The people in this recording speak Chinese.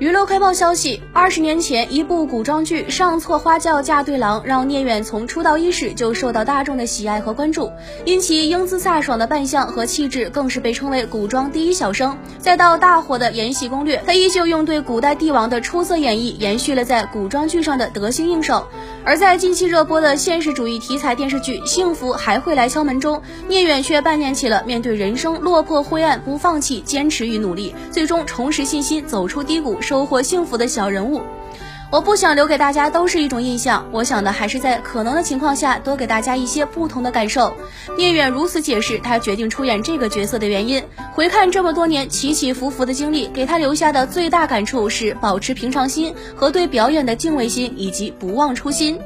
娱乐快报消息：二十年前，一部古装剧《上错花轿嫁对郎》让聂远从出道伊始就受到大众的喜爱和关注，因其英姿飒爽的扮相和气质，更是被称为古装第一小生。再到大火的《延禧攻略》，他依旧用对古代帝王的出色演绎，延续了在古装剧上的得心应手。而在近期热播的现实主义题材电视剧《幸福还会来敲门》中，聂远却扮演起了面对人生落魄灰暗不放弃、坚持与努力，最终重拾信心，走出低谷。收获幸福的小人物，我不想留给大家都是一种印象，我想的还是在可能的情况下多给大家一些不同的感受。聂远如此解释他决定出演这个角色的原因。回看这么多年起起伏伏的经历，给他留下的最大感触是保持平常心和对表演的敬畏心，以及不忘初心。